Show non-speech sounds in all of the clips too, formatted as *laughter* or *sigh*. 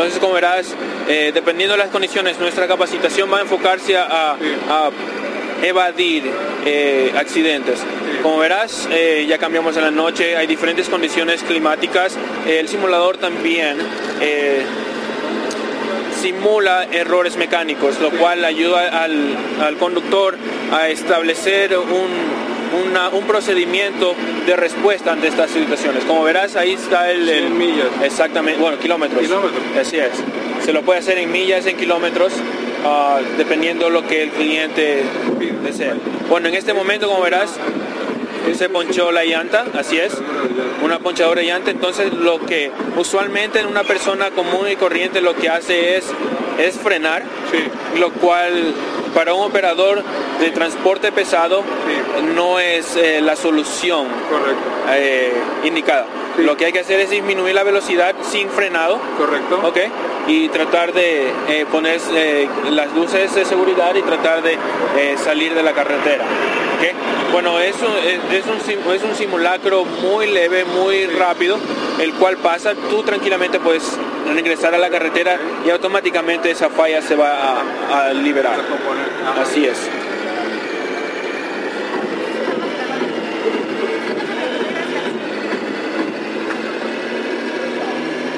Entonces, como verás, eh, dependiendo de las condiciones, nuestra capacitación va a enfocarse a, a evadir eh, accidentes. Como verás, eh, ya cambiamos en la noche, hay diferentes condiciones climáticas. el simulador también eh, simula errores mecánicos, lo cual ayuda al, conductor a establecer un, un, procedimiento de respuesta ante estas situaciones. Como verás, ahí está el... el millas. Exactamente, bueno, kilómetros. Kilómetros. Así es. Se lo puede hacer en millas, en kilómetros. Ah, dependiendo lo que el cliente desea. Bueno, en este momento, como verás, se ponchó la llanta, así es, una ponchadora de llanta, entonces lo que usualmente en una persona común y corriente lo que hace es, es frenar, lo cual para un operador de transporte pesado no es eh, la solución eh, indicada. Lo que hay que hacer es disminuir la velocidad sin frenado. Correcto. Ok. Y tratar de eh, poner las luces de seguridad y tratar de salir de la carretera. Bueno, es un, es, un, es un simulacro muy leve, muy rápido, el cual pasa, tú tranquilamente puedes regresar a la carretera y automáticamente esa falla se va a, liberar. Así es.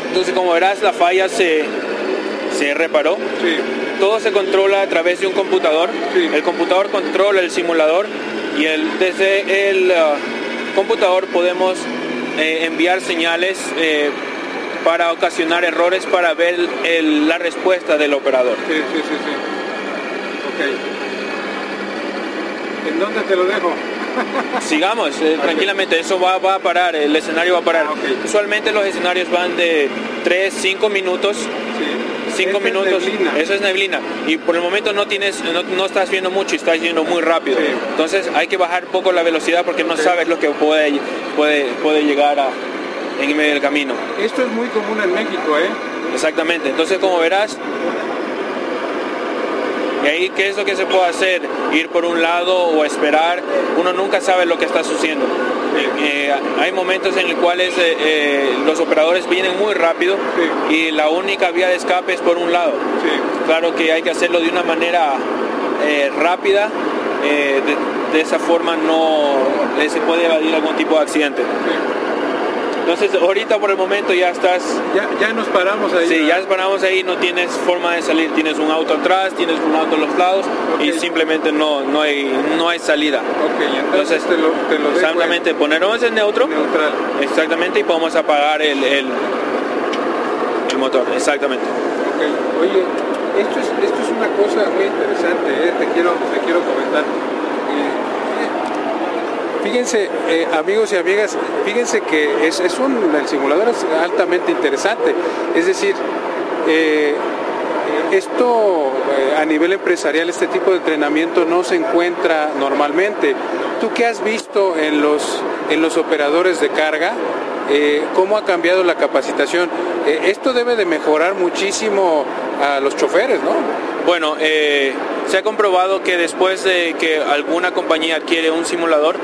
Entonces, como verás, la falla se, se reparó. Todo se controla a través de un computador. El computador controla el simulador y el, desde el uh, computador podemos eh, enviar señales eh, para ocasionar errores para ver la respuesta del operador. Sí, sí, sí, sí. Ok. ¿En dónde te lo dejo? *laughs* Sigamos, eh, tranquilamente, eso va, a parar, el escenario va a parar. Ah, Usualmente los escenarios van de 3, 5 minutos. Sí. 5 minutos, eso es neblina. Y por el momento no tienes, no, estás viendo mucho y estás yendo muy rápido. Entonces hay que bajar poco la velocidad porque no sabes lo que puede, puede, puede llegar a, en medio del camino. Esto es muy común en México, ¿eh? Exactamente. Entonces, como verás, y ahí, ¿qué es lo que se puede hacer? Ir por un lado o esperar. Uno nunca sabe lo que está sucediendo. Eh, eh, hay momentos en los cuales eh, los operadores vienen muy rápido y la única vía de escape es por un lado. Claro que hay que hacerlo de una manera rápida. De, esa forma no se puede evadir algún tipo de accidente. Entonces ahorita por el momento ya estás... Ya, nos paramos ahí. Sí, ya nos paramos ahí, no tienes forma de salir, tienes un auto atrás, tienes un auto a los lados y simplemente no, no, hay, no hay salida. Ok, entonces, te lo, te lo Exactamente, ponernos en neutro. Neutral. Exactamente, y podemos apagar el, el, motor, exactamente. Ok, oye, esto es, esto es una cosa muy interesante, ¿eh? te, quiero, te quiero comentar. Fíjense, eh, amigos y amigas, fíjense que es, un, el simulador es altamente interesante. Es decir, eh, esto eh, a nivel empresarial, este tipo de entrenamiento no se encuentra normalmente. ¿Tú qué has visto en los, en los operadores de carga? ¿Cómo ha cambiado la capacitación? esto debe de mejorar muchísimo a los choferes, ¿no? Bueno, eh, se ha comprobado que después de que alguna compañía adquiere un simulador,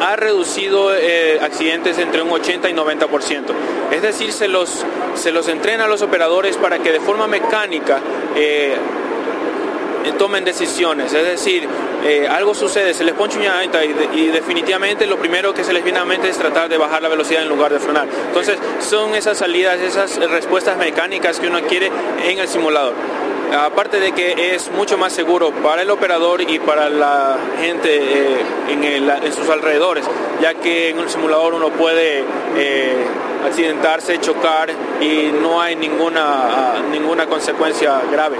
ha, reducido eh, accidentes entre un 80 y 90%. Es decir, se los, se los entrena a los operadores para que de forma mecánica eh, tomen decisiones. Es decir, algo sucede, se les poncha una y, y, definitivamente lo primero que se les viene a la mente es tratar de bajar la velocidad en lugar de frenar. Entonces, son esas salidas, esas respuestas mecánicas que uno adquiere en el simulador aparte de que es mucho más seguro para el operador y para la gente eh, en, sus alrededores, ya que en un simulador uno puede eh, accidentarse, chocar y no hay ninguna, ninguna consecuencia grave.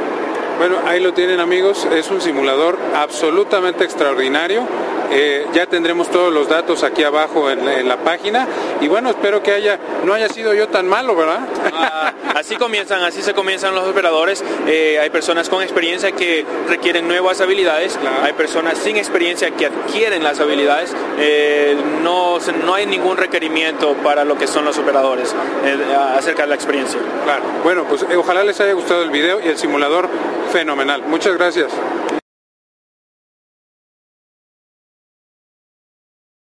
Bueno, ahí lo tienen amigos, es un simulador absolutamente extraordinario. Eh, ya tendremos todos los datos aquí abajo en, la página y bueno, espero que haya no haya sido yo tan malo, ¿verdad? Ah, así comienzan, así se comienzan los operadores. Eh, hay personas con experiencia que requieren nuevas habilidades, hay personas sin experiencia que adquieren las habilidades. Eh, no, no hay ningún requerimiento para lo que son los operadores acerca de la experiencia. Claro. Bueno, pues ojalá les haya gustado el video y el simulador fenomenal. Muchas gracias.